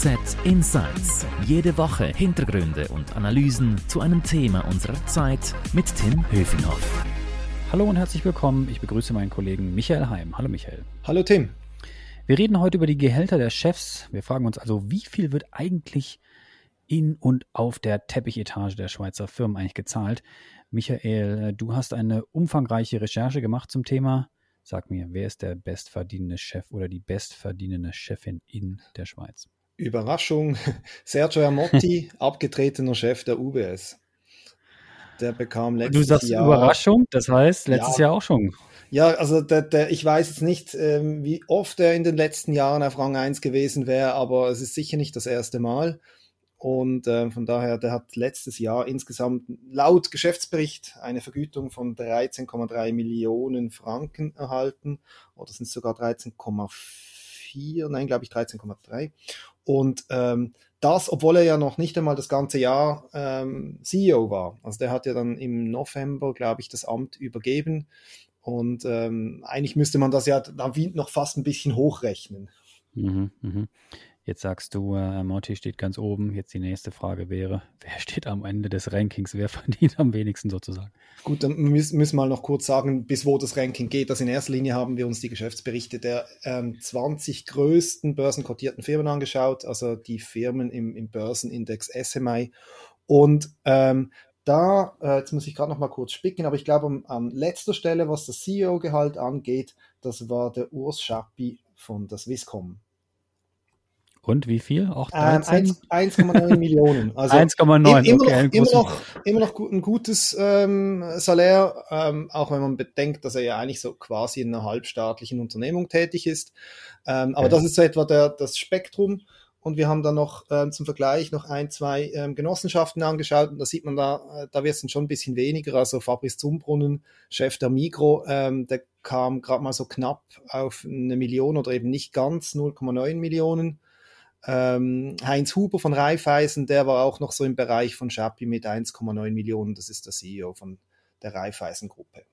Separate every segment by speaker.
Speaker 1: FAZ Insights. Jede Woche Hintergründe und Analysen zu einem Thema unserer Zeit mit Tim Höfinghoff.
Speaker 2: Hallo und herzlich willkommen. Ich begrüße meinen Kollegen Michael Heim. Hallo Michael.
Speaker 3: Hallo Tim.
Speaker 2: Wir reden heute über die Gehälter der Chefs. Wir fragen uns also, wie viel wird eigentlich in und auf der Teppichetage der Schweizer Firmen eigentlich gezahlt? Michael, du hast eine umfangreiche Recherche gemacht zum Thema. Sag mir, wer ist der bestverdienende Chef oder die bestverdienende Chefin in der Schweiz?
Speaker 3: Überraschung, Sergio Amotti, abgetretener Chef der UBS. Der bekam letztes Jahr.
Speaker 2: Du sagst
Speaker 3: Jahr,
Speaker 2: Überraschung, das heißt letztes ja, Jahr auch schon.
Speaker 3: Ja, also der, der, ich weiß jetzt nicht, ähm, wie oft er in den letzten Jahren auf Rang 1 gewesen wäre, aber es ist sicher nicht das erste Mal. Und äh, von daher, der hat letztes Jahr insgesamt laut Geschäftsbericht eine Vergütung von 13,3 Millionen Franken erhalten. Oder sind es sogar 13,4? Nein, glaube ich 13,3. Und ähm, das, obwohl er ja noch nicht einmal das ganze Jahr ähm, CEO war. Also der hat ja dann im November, glaube ich, das Amt übergeben. Und ähm, eigentlich müsste man das ja dann noch fast ein bisschen hochrechnen.
Speaker 2: Mhm, mh. Jetzt sagst du, äh, Monty steht ganz oben. Jetzt die nächste Frage wäre, wer steht am Ende des Rankings? Wer verdient am wenigsten sozusagen?
Speaker 3: Gut, dann müssen, wir mal noch kurz sagen, bis wo das Ranking geht. Also in erster Linie haben wir uns die Geschäftsberichte der ähm, 20 größten börsenkotierten Firmen angeschaut, also die Firmen im, im Börsenindex SMI. Und ähm, da, äh, jetzt muss ich gerade noch mal kurz spicken, aber ich glaube, an, an letzter Stelle, was das CEO-Gehalt angeht, das war der Urs Schappi von der Swisscom.
Speaker 2: Und wie viel? Auch
Speaker 3: 1,9 ähm, Millionen.
Speaker 2: Also 1,9,
Speaker 3: immer, okay, noch, immer, noch, immer noch ein gutes ähm, Salär, ähm, auch wenn man bedenkt, dass er ja eigentlich so quasi in einer halbstaatlichen Unternehmung tätig ist. Ähm, aber okay. das ist so etwa der, das Spektrum. Und wir haben dann noch ähm, zum Vergleich noch ein, zwei ähm, Genossenschaften angeschaut und da sieht man da, äh, da wird es dann schon ein bisschen weniger. Also Fabrice Zumbrunnen, Chef der Migro, ähm, der kam gerade mal so knapp auf eine Million oder eben nicht ganz 0,9 Millionen. Ähm, Heinz Huber von Raiffeisen, der war auch noch so im Bereich von Schappi mit 1,9 Millionen. Das ist der CEO von der Raiffeisen-Gruppe.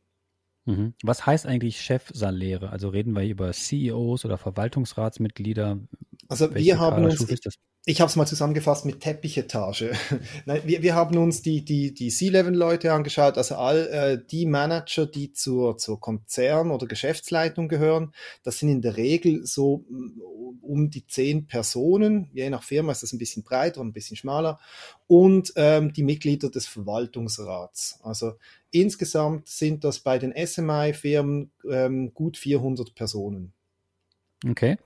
Speaker 2: Mhm. Was heißt eigentlich Chefsaläre? Also reden wir über CEOs oder Verwaltungsratsmitglieder?
Speaker 3: Also Welche wir haben uns, ich habe es mal zusammengefasst mit Teppichetage. Wir, wir haben uns die, die, die C-Level-Leute angeschaut, also all äh, die Manager, die zur, zur Konzern- oder Geschäftsleitung gehören. Das sind in der Regel so mm, um die zehn Personen. Je nach Firma ist das ein bisschen breiter und ein bisschen schmaler. Und ähm, die Mitglieder des Verwaltungsrats. Also insgesamt sind das bei den SMI-Firmen ähm, gut 400 Personen.
Speaker 2: Okay.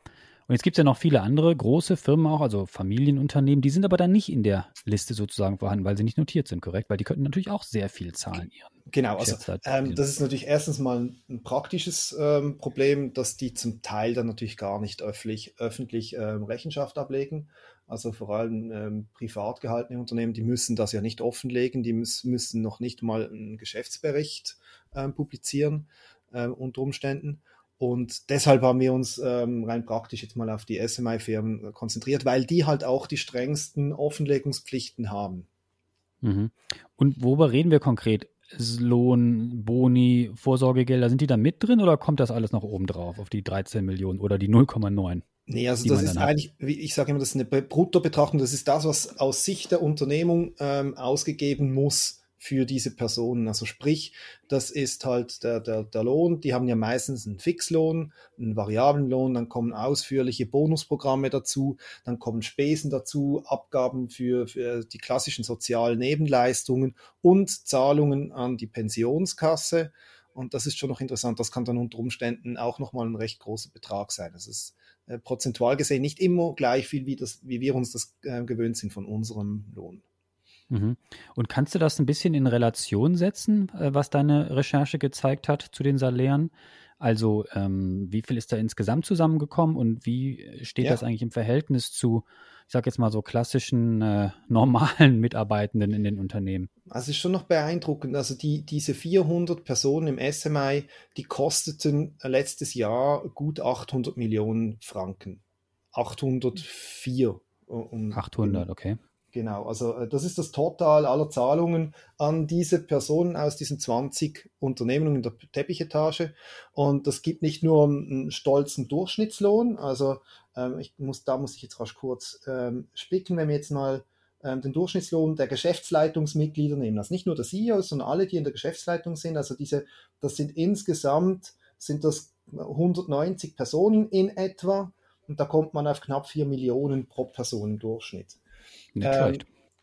Speaker 2: Und jetzt gibt es ja noch viele andere große Firmen auch, also Familienunternehmen, die sind aber dann nicht in der Liste sozusagen vorhanden, weil sie nicht notiert sind, korrekt? Weil die könnten natürlich auch sehr viel zahlen.
Speaker 3: Genau, also ähm, das ist natürlich erstens mal ein, praktisches ähm, Problem, dass die zum Teil dann natürlich gar nicht öffentlich, öffentlich ähm, Rechenschaft ablegen. Also vor allem ähm, privat gehaltene Unternehmen, die müssen das ja nicht offenlegen, die müssen, müssen noch nicht mal einen Geschäftsbericht ähm, publizieren ähm, unter Umständen. Und deshalb haben wir uns ähm, rein praktisch jetzt mal auf die SMI-Firmen konzentriert, weil die halt auch die strengsten Offenlegungspflichten haben.
Speaker 2: Mhm. Und worüber reden wir konkret? Lohn, Boni, Vorsorgegelder, sind die da mit drin oder kommt das alles noch oben drauf auf die 13 Millionen oder die 0,9?
Speaker 3: Nee, also das ist eigentlich, wie ich sage immer, das ist eine Bruttobetrachtung, das ist das, was aus Sicht der Unternehmung ähm, ausgegeben muss für diese Personen. Also sprich, das ist halt der, der, der Lohn. Die haben ja meistens einen Fixlohn, einen variablen Lohn, dann kommen ausführliche Bonusprogramme dazu, dann kommen Spesen dazu, Abgaben für, für die klassischen sozialen Nebenleistungen und Zahlungen an die Pensionskasse. Und das ist schon noch interessant. Das kann dann unter Umständen auch nochmal ein recht großer Betrag sein. Das ist äh, prozentual gesehen nicht immer gleich viel, wie, das, wie wir uns das äh, gewöhnt sind von unserem Lohn.
Speaker 2: Mhm. Und kannst du das ein bisschen in Relation setzen, äh, was deine Recherche gezeigt hat zu den Salären? Also ähm, wie viel ist da insgesamt zusammengekommen und wie steht ja. das eigentlich im Verhältnis zu, ich sage jetzt mal so klassischen äh, normalen Mitarbeitenden in den Unternehmen?
Speaker 3: Also es ist schon noch beeindruckend. Also die, diese 400 Personen im SMI, die kosteten letztes Jahr gut 800 Millionen Franken. 804.
Speaker 2: Um, 800, okay.
Speaker 3: Genau, also äh, das ist das Total aller Zahlungen an diese Personen aus diesen 20 Unternehmungen in der Teppichetage. Und das gibt nicht nur einen stolzen Durchschnittslohn, also ähm, ich muss, da muss ich jetzt rasch kurz ähm, spicken, wenn wir jetzt mal ähm, den Durchschnittslohn der Geschäftsleitungsmitglieder nehmen. Also nicht nur der CEO, sondern alle, die in der Geschäftsleitung sind. Also diese, das sind insgesamt, sind das 190 Personen in etwa. Und da kommt man auf knapp 4 Millionen pro Person im Durchschnitt. Ähm,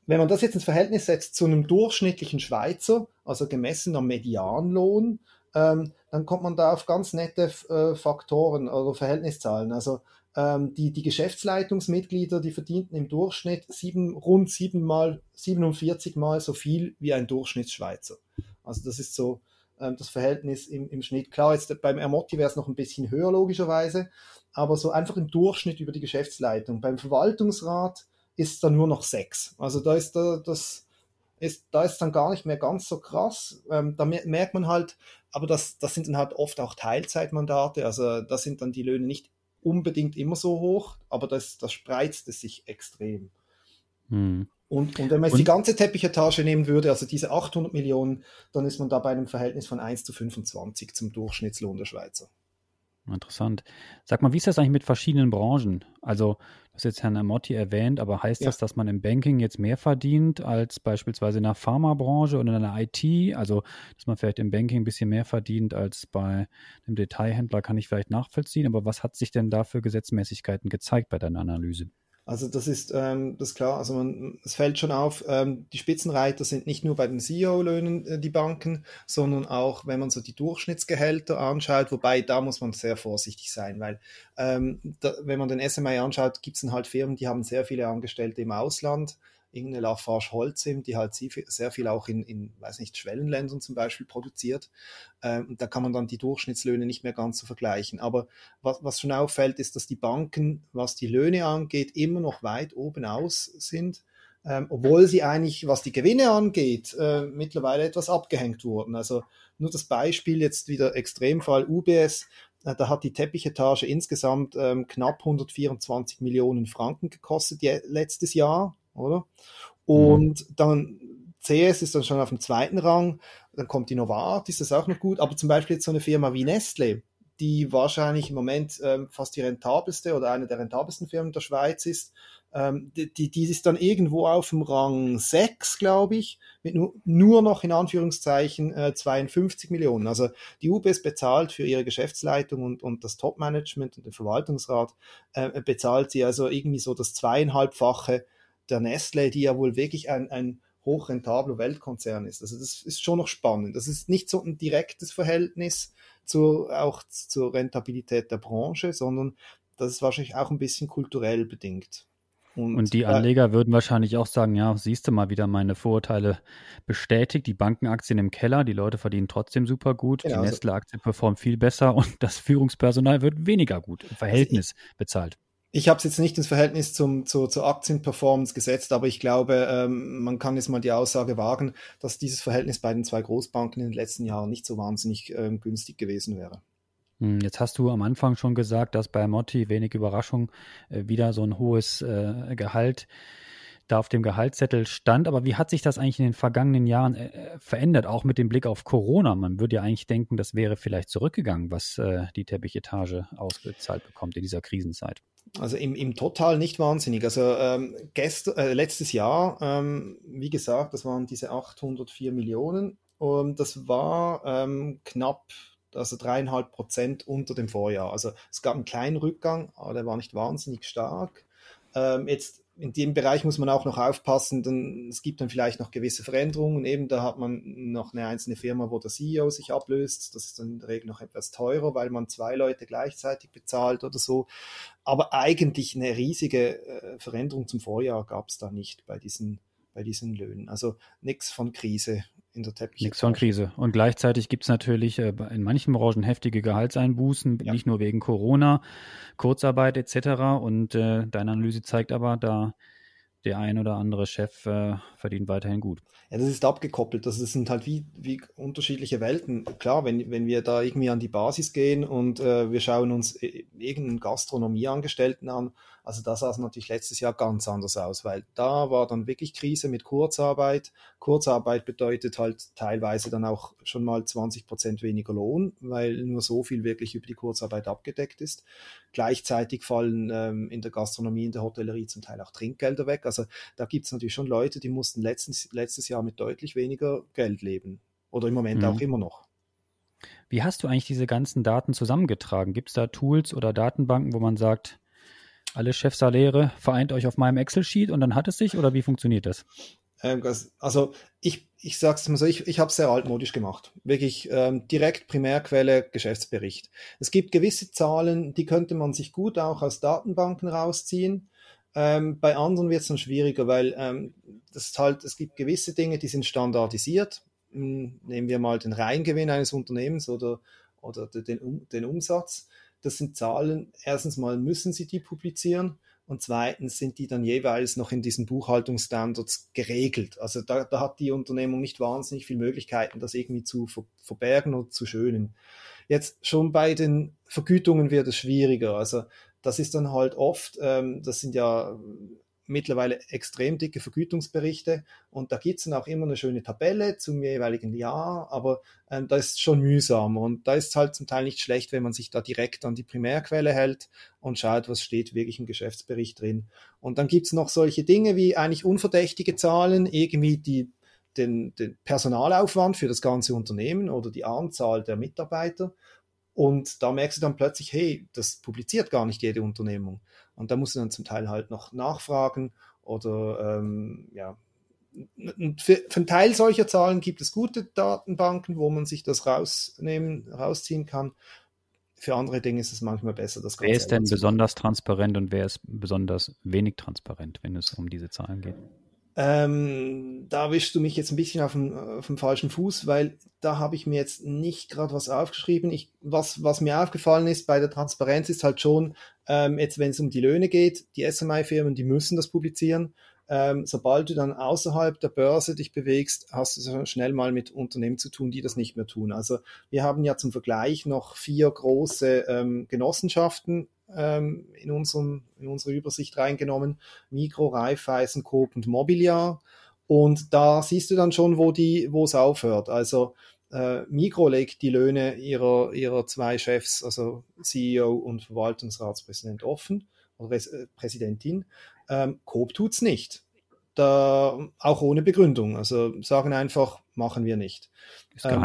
Speaker 3: wenn man das jetzt ins Verhältnis setzt zu einem durchschnittlichen Schweizer, also gemessen am Medianlohn, ähm, dann kommt man da auf ganz nette äh, Faktoren oder Verhältniszahlen. Also ähm, die, die Geschäftsleitungsmitglieder, die verdienten im Durchschnitt sieben, rund siebenmal, 47 Mal so viel wie ein Durchschnittsschweizer. Also das ist so ähm, das Verhältnis im, im Schnitt. Klar, jetzt beim Ermotti wäre es noch ein bisschen höher logischerweise, aber so einfach im Durchschnitt über die Geschäftsleitung. Beim Verwaltungsrat ist dann nur noch sechs. Also da ist da, das ist, da ist dann gar nicht mehr ganz so krass. Ähm, da merkt man halt, aber das, das sind dann halt oft auch Teilzeitmandate. Also da sind dann die Löhne nicht unbedingt immer so hoch, aber das, das spreizt es sich extrem. Hm. Und, und wenn man jetzt und? die ganze Teppichetage nehmen würde, also diese 800 Millionen, dann ist man da bei einem Verhältnis von 1 zu 25 zum Durchschnittslohn der Schweizer.
Speaker 2: Interessant. Sag mal, wie ist das eigentlich mit verschiedenen Branchen? Also, du hast jetzt Herrn Amotti erwähnt, aber heißt ja. das, dass man im Banking jetzt mehr verdient als beispielsweise in der Pharmabranche oder in der IT? Also, dass man vielleicht im Banking ein bisschen mehr verdient als bei einem Detailhändler, kann ich vielleicht nachvollziehen. Aber was hat sich denn da für Gesetzmäßigkeiten gezeigt bei deiner Analyse?
Speaker 3: Also das ist ähm, das ist klar. Also man, es fällt schon auf, ähm, die Spitzenreiter sind nicht nur bei den CEO-Löhnen äh, die Banken, sondern auch, wenn man so die Durchschnittsgehälter anschaut, wobei da muss man sehr vorsichtig sein, weil ähm, da, wenn man den SMI anschaut, gibt es dann halt Firmen, die haben sehr viele Angestellte im Ausland irgendeine Lafarge Holcim, die halt sehr viel auch in, in weiß nicht, Schwellenländern zum Beispiel produziert. Ähm, da kann man dann die Durchschnittslöhne nicht mehr ganz so vergleichen. Aber was, was schon auffällt, ist, dass die Banken, was die Löhne angeht, immer noch weit oben aus sind. Ähm, obwohl sie eigentlich, was die Gewinne angeht, äh, mittlerweile etwas abgehängt wurden. Also nur das Beispiel jetzt wieder Extremfall UBS, äh, da hat die Teppichetage insgesamt ähm, knapp 124 Millionen Franken gekostet letztes Jahr oder? Und mhm. dann CS ist dann schon auf dem zweiten Rang, dann kommt die Novartis, das ist auch noch gut, aber zum Beispiel jetzt so eine Firma wie Nestle, die wahrscheinlich im Moment ähm, fast die rentabelste oder eine der rentabelsten Firmen der Schweiz ist, ähm, die, die ist dann irgendwo auf dem Rang 6, glaube ich, mit nur, nur noch in Anführungszeichen äh, 52 Millionen. Also die UBS bezahlt für ihre Geschäftsleitung und, und das Top-Management und den Verwaltungsrat, äh, bezahlt sie also irgendwie so das zweieinhalbfache der Nestle, die ja wohl wirklich ein, ein hochrentabler Weltkonzern ist. Also das ist schon noch spannend. Das ist nicht so ein direktes Verhältnis zu, auch zur Rentabilität der Branche, sondern das ist wahrscheinlich auch ein bisschen kulturell bedingt.
Speaker 2: Und, und, die Anleger würden wahrscheinlich auch sagen, ja, siehst du mal wieder meine Vorurteile bestätigt. Die Bankenaktien im Keller, die Leute verdienen trotzdem super gut. Genau, die Nestle-Aktie performt viel besser und das Führungspersonal wird weniger gut im Verhältnis also ich, bezahlt.
Speaker 3: Ich habe es jetzt nicht ins Verhältnis zum, zu, zur Aktienperformance gesetzt, aber ich glaube, ähm, man kann jetzt mal die Aussage wagen, dass dieses Verhältnis bei den zwei Großbanken in den letzten Jahren nicht so wahnsinnig ähm, günstig gewesen wäre.
Speaker 2: Hm, jetzt hast du am Anfang schon gesagt, dass bei Motti wenig Überraschung äh, wieder so ein hohes äh, Gehalt da auf dem Gehaltszettel stand. Aber wie hat sich das eigentlich in den vergangenen Jahren äh, äh, verändert, auch mit dem Blick auf Corona? Man würde ja eigentlich denken, das wäre vielleicht zurückgegangen, was äh, die Teppichetage ausgezahlt bekommt in dieser Krisenzeit.
Speaker 3: Also im, im Total nicht wahnsinnig. Also ähm, gest, äh, letztes Jahr, ähm, wie gesagt, das waren diese 804 Millionen und das war ähm, knapp, also dreieinhalb Prozent unter dem Vorjahr. Also es gab einen kleinen Rückgang, aber der war nicht wahnsinnig stark. Ähm, jetzt in dem Bereich muss man auch noch aufpassen, denn es gibt dann vielleicht noch gewisse Veränderungen. Eben da hat man noch eine einzelne Firma, wo der CEO sich ablöst. Das ist dann in der Regel noch etwas teurer, weil man zwei Leute gleichzeitig bezahlt oder so. Aber eigentlich eine riesige äh, Veränderung zum Vorjahr gab es da nicht bei diesen, bei diesen Löhnen. Also nichts von Krise in der Teppich.
Speaker 2: Nichts von Krise. Und gleichzeitig gibt es natürlich äh, in manchen Branchen heftige Gehaltseinbußen, ja. nicht nur wegen Corona, Kurzarbeit etc. Und äh, deine Analyse zeigt aber, da der ein oder andere Chef äh, verdient weiterhin gut.
Speaker 3: Ja, das ist abgekoppelt. Das sind halt wie, wie unterschiedliche Welten. Klar, wenn, wenn wir da irgendwie an die Basis gehen und äh, wir schauen uns äh, irgendeinen Gastronomieangestellten an, Also da sah es natürlich letztes Jahr ganz anders aus, weil da war dann wirklich Krise mit Kurzarbeit. Kurzarbeit bedeutet halt teilweise dann auch schon mal 20 Prozent weniger Lohn, weil nur so viel wirklich über die Kurzarbeit abgedeckt ist. Gleichzeitig fallen ähm, in der Gastronomie, in der Hotellerie zum Teil auch Trinkgelder weg. Also da gibt es natürlich schon Leute, die mussten letztens, letztes Jahr mit deutlich weniger Geld leben. Oder im Moment mhm. auch immer noch.
Speaker 2: Wie hast du eigentlich diese ganzen Daten zusammengetragen? Gibt es da Tools oder Datenbanken, wo man sagt, alle Chefsaläre vereint euch auf meinem Excel-Sheet und dann hat es sich oder wie funktioniert das?
Speaker 3: Ähm, also ich, ich sage es mal so, ich, ich habe es sehr altmodisch gemacht. Wirklich ähm, direkt Primärquelle Geschäftsbericht. Es gibt gewisse Zahlen, die könnte man sich gut auch aus Datenbanken rausziehen. Ähm, bei anderen wird es dann schwieriger, weil ähm, das halt, es gibt gewisse Dinge, die sind standardisiert nehmen wir mal den Reingewinn eines Unternehmens oder, oder den, den Umsatz. Das sind Zahlen, erstens mal müssen Sie die publizieren und zweitens sind die dann jeweils noch in diesen Buchhaltungsstandards geregelt. Also da, da hat die Unternehmung nicht wahnsinnig viele Möglichkeiten, das irgendwie zu ver verbergen oder zu schönen. Jetzt schon bei den Vergütungen wird es schwieriger. Also das ist dann halt oft, ähm, das sind ja mittlerweile extrem dicke Vergütungsberichte und da gibt es dann auch immer eine schöne Tabelle zum jeweiligen Jahr, aber ähm, da ist schon mühsam und da ist halt zum Teil nicht schlecht, wenn man sich da direkt an die Primärquelle hält und schaut, was steht wirklich im Geschäftsbericht drin. Und dann gibt es noch solche Dinge wie eigentlich unverdächtige Zahlen, irgendwie die den, den Personalaufwand für das ganze Unternehmen oder die Anzahl der Mitarbeiter. Und da merkst du dann plötzlich, hey, das publiziert gar nicht jede Unternehmung. Und da musst du dann zum Teil halt noch nachfragen oder ähm, ja. Für, für einen Teil solcher Zahlen gibt es gute Datenbanken, wo man sich das rausnehmen, rausziehen kann. Für andere Dinge ist es manchmal besser, das
Speaker 2: Ganze Wer ist denn besonders transparent und wer ist besonders wenig transparent, wenn es um diese Zahlen geht?
Speaker 3: Ähm, da wischst du mich jetzt ein bisschen auf dem, auf dem falschen Fuß, weil da habe ich mir jetzt nicht gerade was aufgeschrieben. Ich, was, was mir aufgefallen ist bei der Transparenz ist halt schon, ähm, jetzt wenn es um die Löhne geht, die SMI-Firmen, die müssen das publizieren. Ähm, sobald du dann außerhalb der Börse dich bewegst, hast du schnell mal mit Unternehmen zu tun, die das nicht mehr tun. Also wir haben ja zum Vergleich noch vier große ähm, Genossenschaften ähm, in, unserem, in unsere Übersicht reingenommen. Mikro, Raiffeisen, Coop und Mobiliar. Und da siehst du dann schon, wo die, wo es aufhört. Also äh, Mikro legt die Löhne ihrer, ihrer zwei Chefs, also CEO und Verwaltungsratspräsident offen oder äh, Präsidentin. Ähm, Coop tut's nicht. Da, auch ohne Begründung. Also sagen einfach, machen wir nicht. Ähm,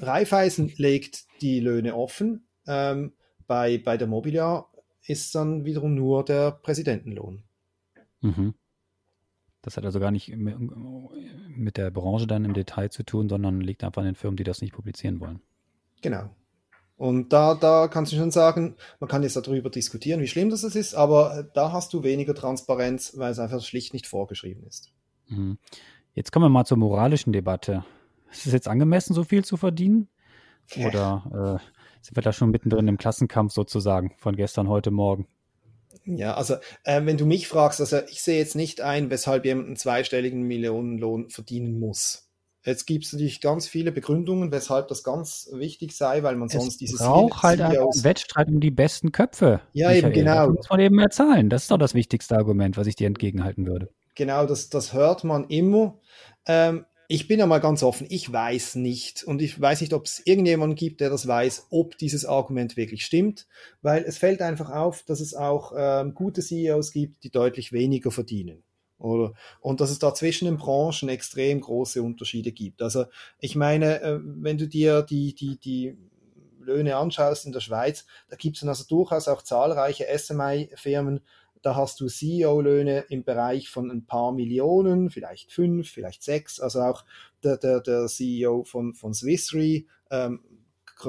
Speaker 3: Raiffeisen legt die Löhne offen. Ähm, bei, bei der Mobiliar ist dann wiederum nur der Präsidentenlohn.
Speaker 2: Mhm. Das hat also gar nicht mit der Branche dann im Detail zu tun, sondern liegt einfach an den Firmen, die das nicht publizieren wollen.
Speaker 3: Genau. Und da, da kannst du schon sagen, man kann jetzt darüber diskutieren, wie schlimm das ist, aber da hast du weniger Transparenz, weil es einfach schlicht nicht vorgeschrieben ist.
Speaker 2: Mhm. Jetzt kommen wir mal zur moralischen Debatte. Ist es jetzt angemessen, so viel zu verdienen? Oder äh, sind wir da schon mittendrin im Klassenkampf sozusagen von gestern, heute Morgen.
Speaker 3: Ja, also äh, wenn du mich fragst, also ich sehe jetzt nicht ein, weshalb jemand einen zweistelligen Millionenlohn verdienen muss. Jetzt gibt es natürlich ganz viele Begründungen, weshalb das ganz wichtig sei, weil man es sonst dieses
Speaker 2: braucht halt einen Wettstreit um die besten Köpfe.
Speaker 3: Ja, Michael. eben genau.
Speaker 2: Das muss man eben mehr zahlen. Das ist doch das wichtigste Argument, was ich dir entgegenhalten würde.
Speaker 3: Genau, das, das hört man immer. Ähm, ich bin ja mal ganz offen, ich weiß nicht und ich weiß nicht, ob es irgendjemanden gibt, der das weiß, ob dieses Argument wirklich stimmt, weil es fällt einfach auf, dass es auch ähm, gute CEOs gibt, die deutlich weniger verdienen. Oder, und dass es da zwischen den Branchen extrem große Unterschiede gibt. Also ich meine, äh, wenn du dir die, die, die Löhne anschaust in der Schweiz, da gibt es also durchaus auch zahlreiche SMI-Firmen, da hast du CEO-Löhne im Bereich von ein paar Millionen, vielleicht fünf, vielleicht sechs. Also auch der, der, der CEO von, von Swiss Re, ähm,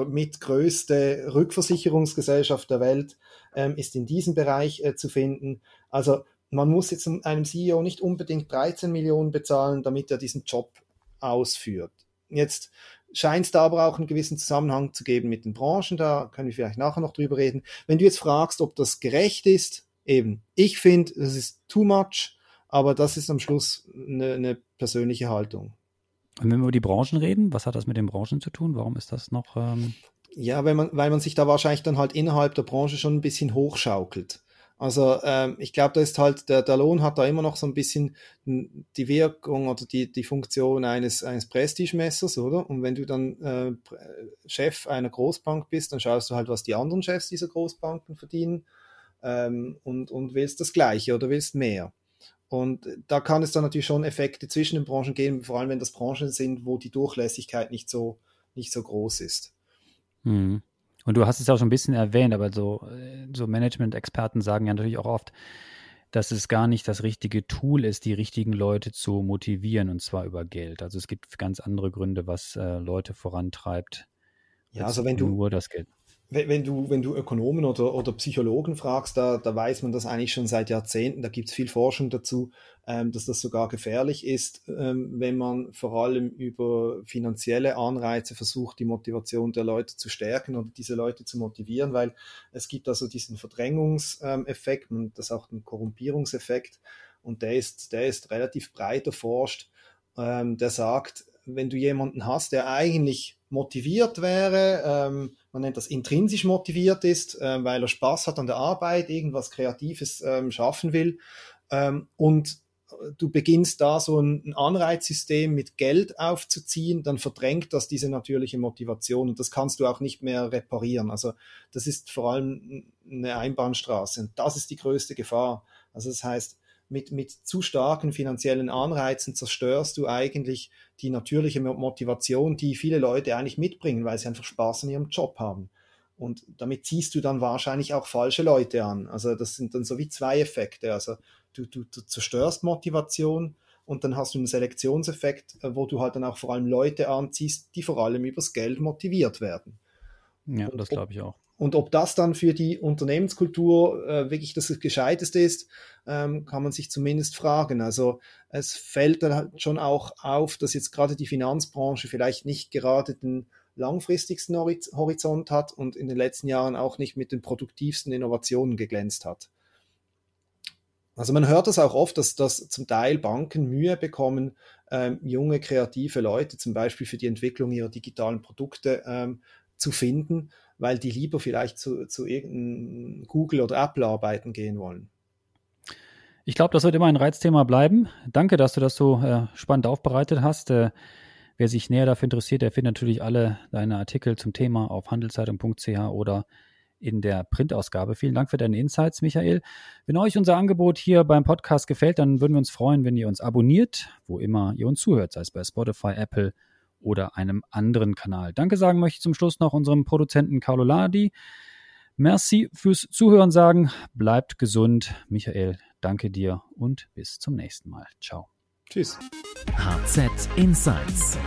Speaker 3: mit größte Rückversicherungsgesellschaft der Welt, ähm, ist in diesem Bereich äh, zu finden. Also man muss jetzt einem CEO nicht unbedingt 13 Millionen bezahlen, damit er diesen Job ausführt. Jetzt scheint es da aber auch einen gewissen Zusammenhang zu geben mit den Branchen, da können wir vielleicht nachher noch drüber reden. Wenn du jetzt fragst, ob das gerecht ist, eben, ich finde, das ist too much, aber das ist am Schluss eine, eine persönliche Haltung.
Speaker 2: Und wenn wir über die Branchen reden, was hat das mit den Branchen zu tun? Warum ist das noch? Ähm
Speaker 3: ja, weil man, weil man sich da wahrscheinlich dann halt innerhalb der Branche schon ein bisschen hochschaukelt. Also ähm, ich glaube, da ist halt, der, der Lohn hat da immer noch so ein bisschen die Wirkung oder die, die Funktion eines, eines Prestigemessers, oder? Und wenn du dann äh, Chef einer Großbank bist, dann schaust du halt, was die anderen Chefs dieser Großbanken verdienen ähm, und, und willst das Gleiche oder willst mehr. Und da kann es dann natürlich schon Effekte zwischen den Branchen geben, vor allem wenn das Branchen sind, wo die Durchlässigkeit nicht so, nicht so groß ist.
Speaker 2: Mhm. Und du hast es ja auch schon ein bisschen erwähnt, aber so, so Management-Experten sagen ja natürlich auch oft, dass es gar nicht das richtige Tool ist, die richtigen Leute zu motivieren und zwar über Geld. Also es gibt ganz andere Gründe, was äh, Leute vorantreibt.
Speaker 3: Ja, also wenn du
Speaker 2: nur das Geld
Speaker 3: wenn du, wenn du Ökonomen oder, oder Psychologen fragst, da, da weiß man das eigentlich schon seit Jahrzehnten, da gibt es viel Forschung dazu, ähm, dass das sogar gefährlich ist, ähm, wenn man vor allem über finanzielle Anreize versucht, die Motivation der Leute zu stärken oder diese Leute zu motivieren, weil es gibt also diesen Verdrängungseffekt und das auch einen Korrumpierungseffekt und der ist, der ist relativ breit erforscht, ähm, der sagt, wenn du jemanden hast, der eigentlich motiviert wäre, ähm, man nennt das intrinsisch motiviert ist, äh, weil er Spaß hat an der Arbeit, irgendwas Kreatives ähm, schaffen will ähm, und du beginnst da so ein Anreizsystem mit Geld aufzuziehen, dann verdrängt das diese natürliche Motivation und das kannst du auch nicht mehr reparieren. Also das ist vor allem eine Einbahnstraße und das ist die größte Gefahr. Also das heißt, mit, mit zu starken finanziellen Anreizen zerstörst du eigentlich die natürliche Motivation, die viele Leute eigentlich mitbringen, weil sie einfach Spaß an ihrem Job haben. Und damit ziehst du dann wahrscheinlich auch falsche Leute an. Also das sind dann so wie zwei Effekte. Also du, du, du zerstörst Motivation und dann hast du einen Selektionseffekt, äh, wo du halt dann auch vor allem Leute anziehst, die vor allem übers Geld motiviert werden.
Speaker 2: Ja, das glaube ich auch.
Speaker 3: Und ob das dann für die Unternehmenskultur äh, wirklich das Gescheiteste ist, ähm, kann man sich zumindest fragen. Also es fällt dann halt schon auch auf, dass jetzt gerade die Finanzbranche vielleicht nicht gerade den langfristigsten Horizont hat und in den letzten Jahren auch nicht mit den produktivsten Innovationen geglänzt hat. Also man hört das auch oft, dass, dass zum Teil Banken Mühe bekommen, ähm, junge kreative Leute zum Beispiel für die Entwicklung ihrer digitalen Produkte ähm, zu finden weil die lieber vielleicht zu, zu irgendeinem Google oder Apple arbeiten gehen wollen.
Speaker 2: Ich glaube, das wird immer ein Reizthema bleiben. Danke, dass du das so äh, spannend aufbereitet hast. Äh, wer sich näher dafür interessiert, der findet natürlich alle deine Artikel zum Thema auf handelszeitung.ch oder in der Printausgabe. Vielen Dank für deine Insights, Michael. Wenn euch unser Angebot hier beim Podcast gefällt, dann würden wir uns freuen, wenn ihr uns abonniert, wo immer ihr uns zuhört, sei es bei Spotify, Apple oder einem anderen Kanal. Danke sagen möchte ich zum Schluss noch unserem Produzenten Carlo Ladi. Merci fürs Zuhören sagen. Bleibt gesund. Michael, danke dir und bis zum nächsten Mal. Ciao.
Speaker 3: Tschüss.
Speaker 1: HZ Insights